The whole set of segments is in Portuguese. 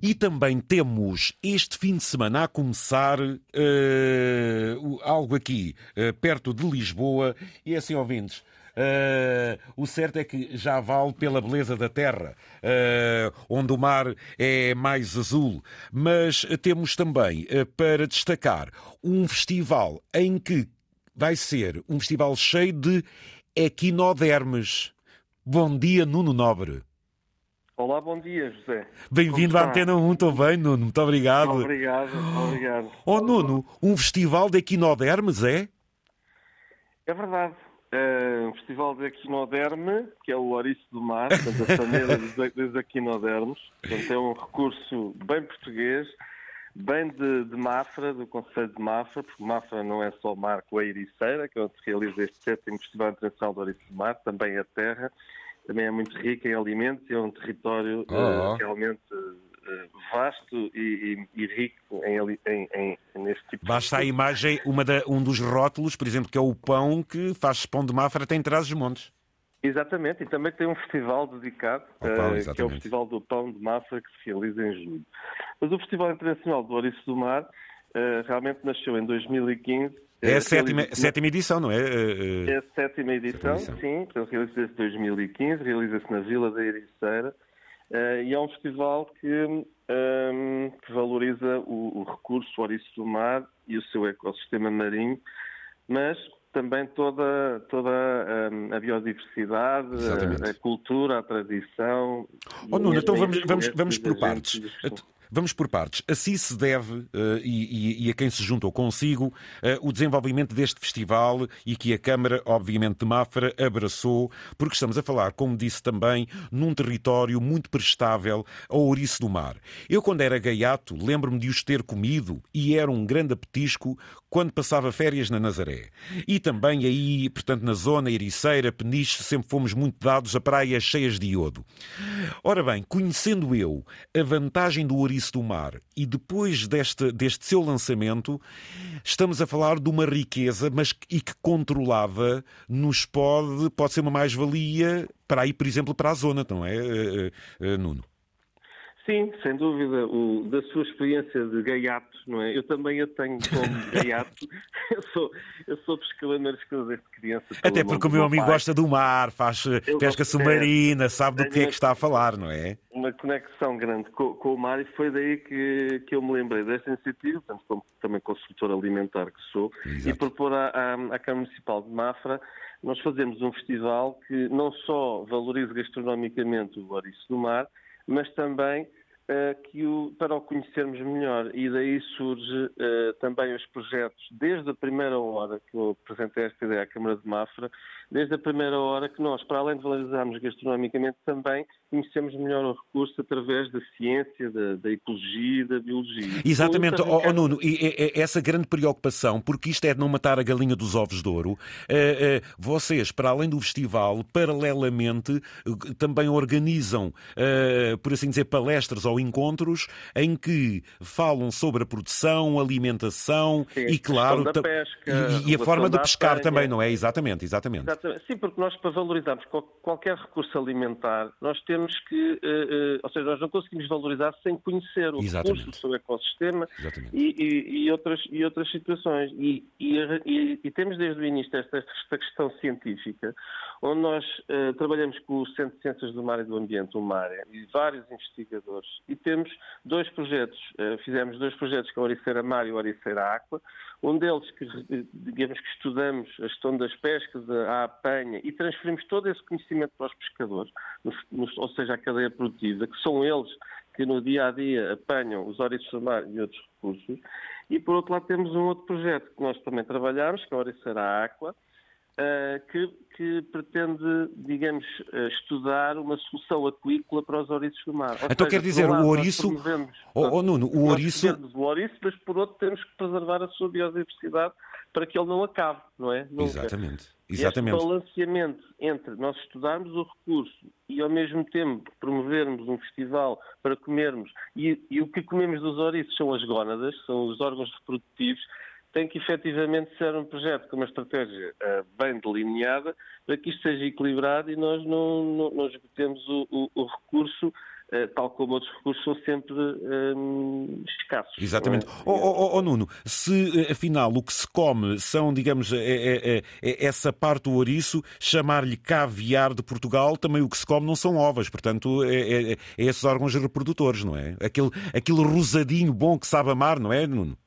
E também temos este fim de semana a começar uh, algo aqui uh, perto de Lisboa. E assim, ouvintes, Uh, o certo é que já vale pela beleza da terra, uh, onde o mar é mais azul. Mas temos também uh, para destacar um festival em que vai ser um festival cheio de equinodermes. Bom dia, Nuno Nobre. Olá, bom dia, José. Bem-vindo à Antena 1, estou bem, Nuno, muito obrigado. Obrigado, obrigado. Oh, Nuno, um festival de equinodermes, é? É verdade. É um festival de equinoderme, que é o ouriço do mar, portanto, a família dos, equinodermes. Portanto, é um recurso bem português, bem de, de Mafra, do Conselho de Mafra, porque Mafra não é só mar com a Ericeira, que é onde se realiza este sétimo Festival Internacional do Ouriço do Mar, também a terra, também é muito rica em alimentos e é um território oh. uh, realmente uh, vasto e, e, e, rico em, em, em, neste tipo Basta de... a imagem, uma da, um dos rótulos, por exemplo, que é o pão que faz pão de Mafra, tem traz os montes. Exatamente, e também tem um festival dedicado, pão, uh, que é o Festival do Pão de Mafra, que se realiza em julho. Mas o Festival Internacional do Ouriço do Mar uh, realmente nasceu em 2015. É a sétima, sétima edição, não é? É a sétima edição, edição. sim. Portanto, realiza-se em 2015, realiza-se na Vila da Ericeira. Uh, e é um festival que, um, ehm, que valoriza o, o recurso, o ouriço do mar e o seu ecossistema marinho, mas também toda, toda um, a biodiversidade, a, a, cultura, a tradição. Oh, Nuno, então vamos, vamos, vamos por partes. Vamos por partes. Assim se deve, uh, e, e, a quem se juntou consigo, uh, o desenvolvimento deste festival e que a Câmara, obviamente, de Mafra abraçou, porque estamos a falar, como disse também, num território muito prestável ao ouriço do mar. Eu, quando era gaiato, lembro-me de os ter comido e era um grande apetisco quando passava férias na Nazaré. E também aí, portanto, na zona Ericeira, Peniche, sempre fomos muito dados a praias cheias de iodo. Ora bem, conhecendo eu a vantagem do ouriço do Mar. E depois deste, deste seu lançamento, estamos a falar de uma riqueza, mas e que controlada nos pode, pode ser uma mais-valia para ir, por exemplo, para a zona, não é, eh, eh, Nuno? Sim, sem dúvida. O, da sua experiência de gaiato, não é? Eu também a tenho como gaiato. eu sou, eu sou pescador na desde criança. Até porque o meu amigo pai. gosta do mar, faz eh, eu pesca submarina, sabe do que é que está a falar, não é? Uma conexão grande com, com, o mar e foi daí que, que eu me lembrei desta iniciativa, portanto, como também consultor alimentar que sou, Exato. e propor à, à, à Câmara Municipal de Mafra nós fazemos um festival que não só valoriza gastronomicamente o ouriço do mar, mas também que o, para o conhecermos melhor. E daí surge uh, também os projetos, desde a primeira hora que eu apresentei esta ideia à Câmara de Mafra, desde a primeira hora que nós, para além de valorizarmos gastronomicamente, também conhecemos melhor o recurso através da ciência, da, da ecologia e da biologia. Exatamente, oh, oh, Nuno, e, e, essa grande preocupação, porque isto é de não matar a galinha dos ovos de ouro, uh, uh, vocês, para além do festival, paralelamente, também organizam, por assim dizer, palestras ou encontros em que falam sobre a produção, alimentação Sim, e, claro, pesca, e, e a forma de pescar também, não é? Exatamente, exatamente. exatamente. Sim, porque nós, para valorizarmos qualquer recurso alimentar, nós temos que, uh, uh, ou seja, nós não conseguimos valorizar sem conhecer o Exatamente. recurso, o seu ecossistema e, e, e, outras, e outras situações. E, e, temos desde o início esta, esta questão científica, onde nós uh, trabalhamos com o Centro de Ciências do Mar e do Ambiente, o MARE, e vários investigadores, e temos dois projetos, fizemos dois projetos com a Oriceira Mar e a Oriceira Aqua, um deles que, digamos que estudamos a gestão das pescas, a apanha, e transferimos todo esse conhecimento para os pescadores, ou seja, a cadeia produtiva, que são eles que no dia a dia apanham os ouriços do mar e outros recursos. E por outro lado temos um outro projeto que nós também trabalhamos, que é a Oriceira Aqua, que, que, pretende, digamos, uh, estudar uma solução aquícola para os ouriços do mar. Ou então seja, quer dizer, o ouriço... Oh, oh, Nuno, o ouriço... o ouriço, mas por outro temos que preservar a sua biodiversidade para que ele não acabe, não é? Nunca. Exatamente. Exatamente. Este balanceamento entre nós estudarmos o recurso e ao mesmo tempo promovermos um festival para comermos, e, e o que comemos dos ouriços são as gónadas, são os órgãos reprodutivos, tem que efetivamente ser um projeto com uma estratégia uh, bem delineada para que isto seja equilibrado e nós não, não, não esgotemos o, o, o recurso eh, tal como outros recursos, são sempre um, escassos. Exatamente. É? Oh, oh, oh, Nuno, se afinal o que se come são, digamos, é, é, é essa parte do ouriço, chamar-lhe caviar de Portugal, também o que se come não são ovas, portanto, é, é, é esses órgãos reprodutores, não é? Aquele, aquele rosadinho bom que sabe amar, não é, Nuno?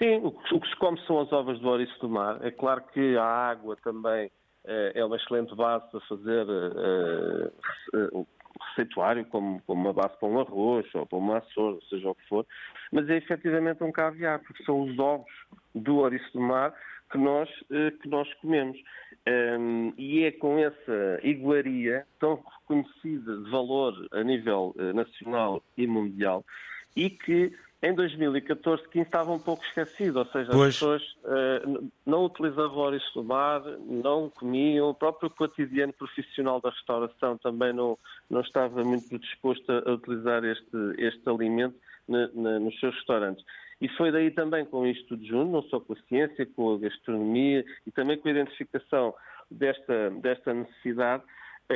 Sim, o que se come são as ovas do ouriço do mar. É claro que a água também eh, é uma excelente base para fazer uh, uh, receituário, como, como uma base para um arroz ou para uma açor, seja o que for, mas é efetivamente um caviar, porque são os ovos do ouriço do mar que nós, uh, que nós comemos. Um, e é com essa iguaria tão reconhecida de valor a nível nacional e mundial e que em 2014, 15 estava um pouco esquecido, ou seja, pois. as pessoas uh, não utilizavam ouriço do mar, não comiam, o próprio cotidiano profissional da restauração também não, não estava muito disposto a, utilizar este, este alimento na, na, nos seus restaurantes. E foi daí também com isto de junho, não só com a ciência, com a gastronomia e também com a identificação desta, desta necessidade,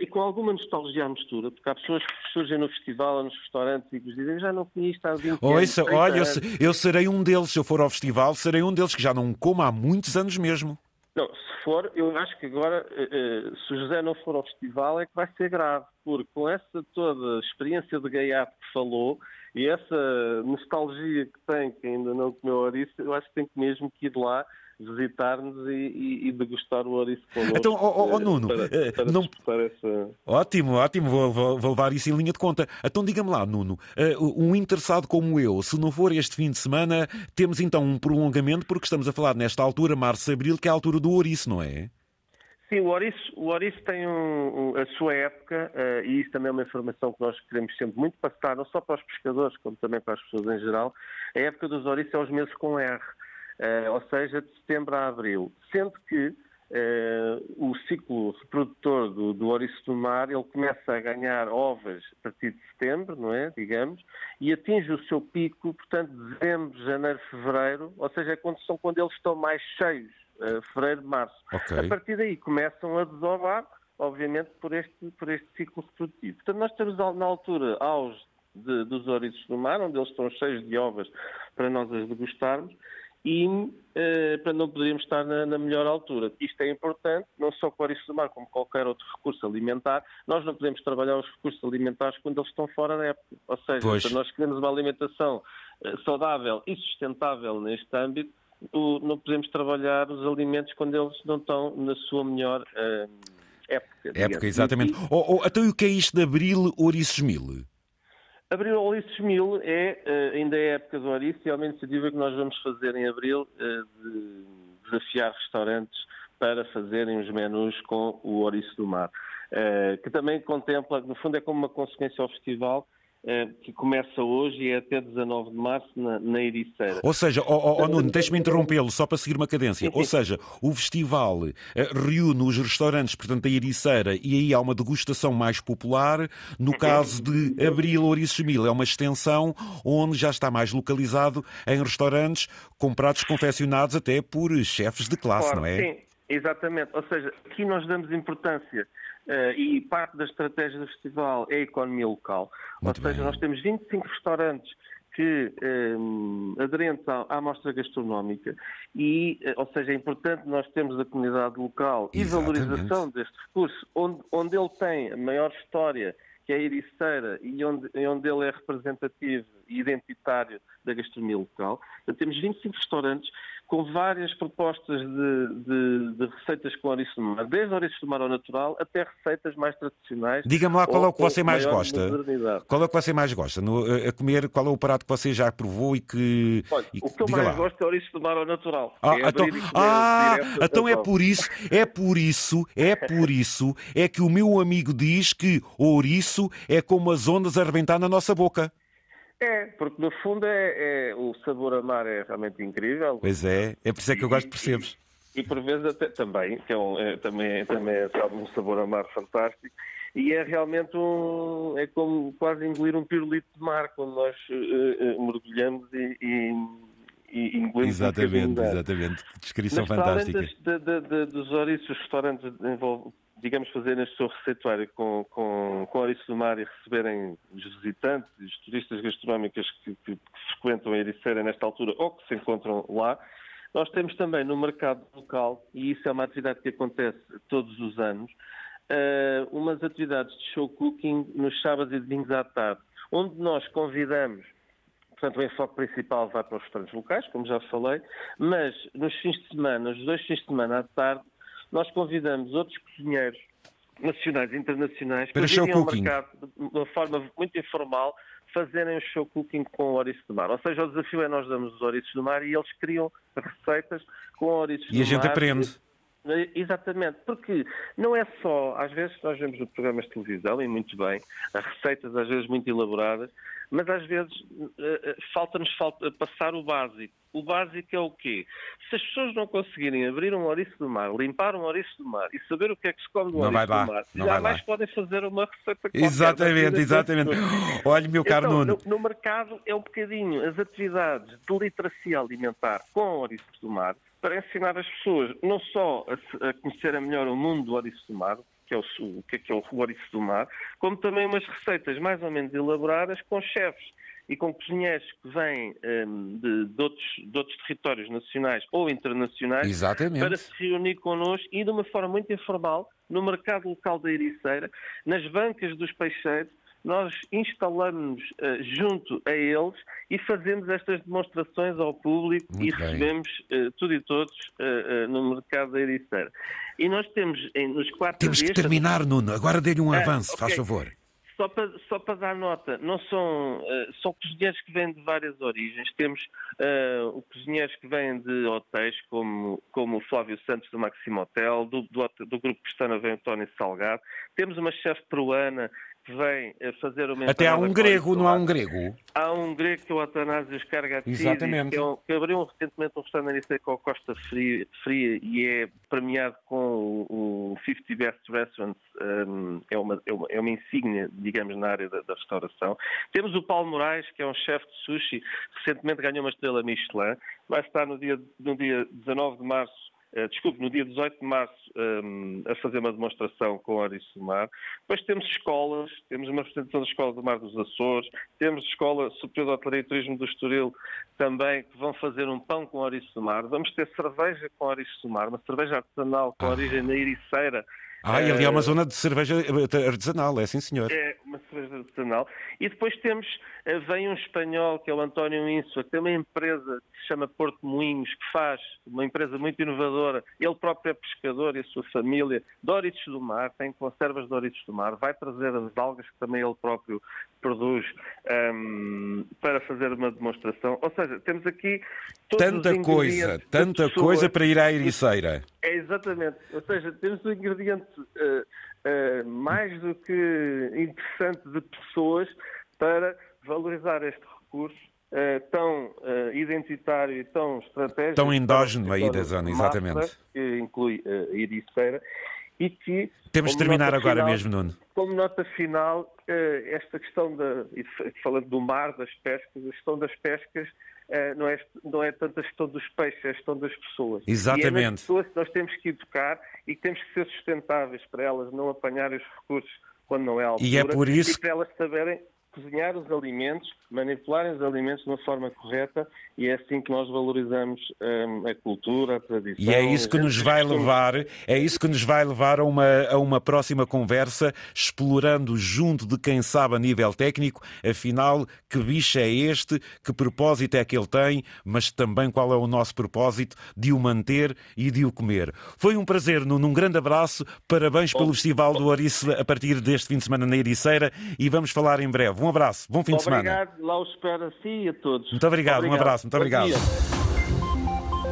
e com alguma nostalgia à mistura, porque há pessoas que surgem no festival ou nos restaurantes e que nos dizem já não comi isto há 20 Ouça, anos. Olha, eu, eu, serei um deles, se eu for ao festival, serei um deles que já não como há muitos anos mesmo. Não, se for, eu acho que agora, eh, eh, se o José não for ao festival, é que vai ser grave, porque com essa toda experiência de gaiato que falou e essa nostalgia que tem, que ainda não comeu ouriço, eu acho que tem que mesmo que ir lá visitar-nos e, e, e, degustar o ouriço connosco. Então, oh, oh, Nuno, para, eh, para não... essa... ótimo, ótimo, vou, vou, vou, levar isso em linha de conta. Então diga-me lá, Nuno, uh, um interessado como eu, se não for este fim de semana, temos então um prolongamento, porque estamos a falar nesta altura, março, abril, que é a altura do ouriço, não é? Sim, o ouriço, o ouriço tem um, um, a sua época, uh, e isso também é uma informação que nós queremos sempre muito passar, não só para os pescadores, como também para as pessoas em geral. A época dos ouriços é os meses com R. Uh, ou seja, de setembro a abril. Sendo que uh, o ciclo reprodutor do, do ouriço do mar ele começa a ganhar ovas a partir de setembro, não é? Digamos, e atinge o seu pico, portanto, dezembro, janeiro, fevereiro, ou seja, é quando, são quando eles estão mais cheios, uh, fevereiro, março. Okay. A partir daí começam a desovar, obviamente, por este, por este ciclo reprodutivo. Portanto, nós temos na altura aos de, dos ouriços do mar, onde eles estão cheios de ovas para nós as degustarmos, e uh, para não poderíamos estar na, na, melhor altura. Isto é importante, não só com o ouriço do mar, como qualquer outro recurso alimentar. Nós não podemos trabalhar os recursos alimentares quando eles estão fora da época. Ou seja, se nós queremos uma alimentação uh, saudável e sustentável neste âmbito, o, não podemos trabalhar os alimentos quando eles não estão na sua melhor uh, época. Época, exatamente. E, oh, oh, então o que é isto de abril ouriços mil? Abril Ouriços Mil é, uh, ainda é a época do ouriço e é uma iniciativa que nós vamos fazer em abril uh, de desafiar restaurantes para fazerem os menus com o ouriço do mar, uh, que também contempla, no fundo é como uma consequência ao festival, eh, que começa hoje e é até 19 de março na, na Ericeira. Ou seja, oh, oh, Nuno, deixe-me interrompê-lo só para seguir uma cadência. Ou seja, o festival uh, reúne os restaurantes, portanto, da Ericeira, e aí há uma degustação mais popular. No caso de Abril Ouriços Mil, é uma extensão onde já está mais localizado em restaurantes com pratos confeccionados até por chefes de classe, claro, não é? Sim, exatamente. Ou seja, aqui nós damos importância Uh, e parte da estratégia do festival é a economia local. Muito Ou seja, bem. nós temos 25 restaurantes que um, ehm, aderentes à, à mostra gastronómica e, uh, ou seja, é importante nós termos a comunidade local Exatamente. e valorização deste recurso, onde, onde ele tem a maior história, que é a Ericeira, e onde, onde ele é representativo e identitário da gastronomia local. Então, temos 25 restaurantes com várias propostas de, de, de receitas com ouriço do mar, desde ouriço do mar ao natural até receitas mais tradicionais. Diga-me lá qual é o que você mais gosta. Qual é o que você mais gosta? No, a comer, qual é o prato que você já provou e que. Olha, e, o que eu mais lá. gosto é ouriço do mar ao natural. Ah, é então, ah então é por isso, é por isso, é por isso, é que o meu amigo diz que ouriço é como as ondas a arrebentar na nossa boca. É, porque no fundo é, é, o sabor a mar é realmente incrível. Pois é, é por isso é que eu gosto de percebes. E, e, por vezes até também, que é, um, é também, também é sabe, um sabor a mar fantástico. E é realmente um. é como quase engolir um pirulito de mar quando nós uh, uh, mergulhamos e, e e engolimos Exatamente, exatamente. Descrição Mas, fantástica. Das, de, de, de, dos ouriços, restaurantes digamos, fazerem o seu receituário com, com, com ouriço do mar e receberem os visitantes, os turistas gastronómicos que, que, que frequentam a Ericeira nesta altura ou que se encontram lá, nós temos também no mercado local, e isso é uma atividade que acontece todos os anos, uh, umas atividades de show cooking nos sábados e domingos à tarde, onde nós convidamos Portanto, o enfoque principal vai para os restaurantes locais, como já falei, mas nos fins de semana, os dois fins de semana à tarde, nós convidamos outros cozinheiros nacionais e internacionais para virem ao mercado de uma forma muito informal fazerem o show cooking com o ouriço do mar. Ou seja, o desafio é nós damos os ouriços do mar e eles criam receitas com ouriços do mar. E a gente aprende. Exatamente, porque não é só, às vezes nós vemos no programas de televisão, e muito bem, receitas às vezes muito elaboradas, mas às vezes eh, eh, falta-nos falta passar o básico. O básico é o quê? Se as pessoas não conseguirem abrir um ouriço do mar, limpar um ouriço do mar e saber o que é que se come do não ouriço do mar, não jamais podem fazer uma receita qualquer. Exatamente, exatamente. Olha, meu caro então, Nuno. No, no mercado é um bocadinho as atividades de literacia alimentar com ouriço do mar para ensinar as pessoas não só a, a conhecerem melhor o mundo do ouriço do mar, que é o, o que é, que é o ouriço do mar, como também umas receitas mais ou menos elaboradas com chefes e com cozinheiros que vêm um, de, de, outros, de, outros, territórios nacionais ou internacionais Exatamente. para se reunir connosco e de uma forma muito informal no mercado local da Ericeira, nas bancas dos peixeiros, nós instalamos uh, junto a eles e fazemos estas demonstrações ao público Muito e bem. recebemos uh, tudo e todos uh, no mercado da Ericeira. E nós temos em, nos quatro Temos dias... que terminar, Nuno. Agora dê-lhe um avanço, okay. faz favor. Só para, só para dar nota, não são, uh, são cozinheiros que vêm de várias origens. Temos uh, cozinheiros que vêm de hotéis, como, como o Flávio Santos do Maximo Hotel, do, do, do Grupo Pestana vem António Salgado. Temos uma chefe peruana vem fazer uma Até há um grego, não há um grego? Há um grego que é o Atanasios Cargatidis, Exatamente. Que, é um, que abriu recentemente um restaurante com a Costa Fria, Fria, e é premiado com o, o 50 Best Restaurants, um, é, uma, é, uma, é uma insígnia, digamos, na área da, da, restauração. Temos o Paulo Moraes, que é um chefe de sushi, recentemente ganhou uma estrela Michelin, vai estar no dia, no dia 19 de março desculpe, no dia 18 de março, um, ehm, a fazer uma demonstração com Ouriço do Mar. Depois temos escolas, temos uma representação da Escola do Mar dos Açores, temos a Escola Superior de Hotelaria e Turismo do Estoril também, que vão fazer um pão com Ouriço do Mar. Vamos ter cerveja com Ouriço do Mar, uma cerveja artesanal com ah. origem na Ericeira, ah, e ali há uma eh, zona de cerveja artesanal, é sim, senhor. É, uma cerveja artesanal. E depois temos, eh, vem um espanhol, que é o António Insua, que tem uma empresa que se chama Porto Moinhos, que faz, uma empresa muito inovadora. Ele próprio é pescador e a sua família, Doritos do Mar, tem conservas de Doritos do Mar, vai trazer as algas que também ele próprio produz um, ehm, para fazer uma demonstração. Ou seja, temos aqui tanta coisa, tanta coisa para ir à Ericeira. É exatamente. Ou seja, temos um ingrediente uh, uh, mais do que interessante de pessoas para valorizar este recurso uh, tão identitário e tão estratégico. Tão endógeno aí da zona, exatamente. Que inclui a Ericeira e que. Temos de terminar agora final, mesmo, Nuno. Como nota final, esta questão, da, falando do mar, das pescas, a questão das pescas eh, não é, não é tanto a questão dos peixes, é a questão das pessoas. Exatamente. E é nas pessoas que nós temos que educar e que temos que ser sustentáveis para elas não apanharem os recursos quando não é altura. E é por isso e para elas saberem cozinhar os alimentos, manipularem os alimentos de uma forma correta e é assim que nós valorizamos hum, a cultura, a tradição. E é isso que nos vai levar, é isso que nos vai levar a uma, a uma próxima conversa, explorando junto de quem sabe a nível técnico, afinal, que bicho é este, que propósito é que ele tem, mas também qual é o nosso propósito de o manter e de o comer. Foi um prazer, Nuno, um grande abraço, parabéns pelo Festival do Orice a partir deste fim de semana na Ericeira e vamos falar em breve. Um abraço, bom fim obrigado, de semana. Obrigado, lá o espero a si e a todos. Muito obrigado, obrigado. um abraço, muito obrigado.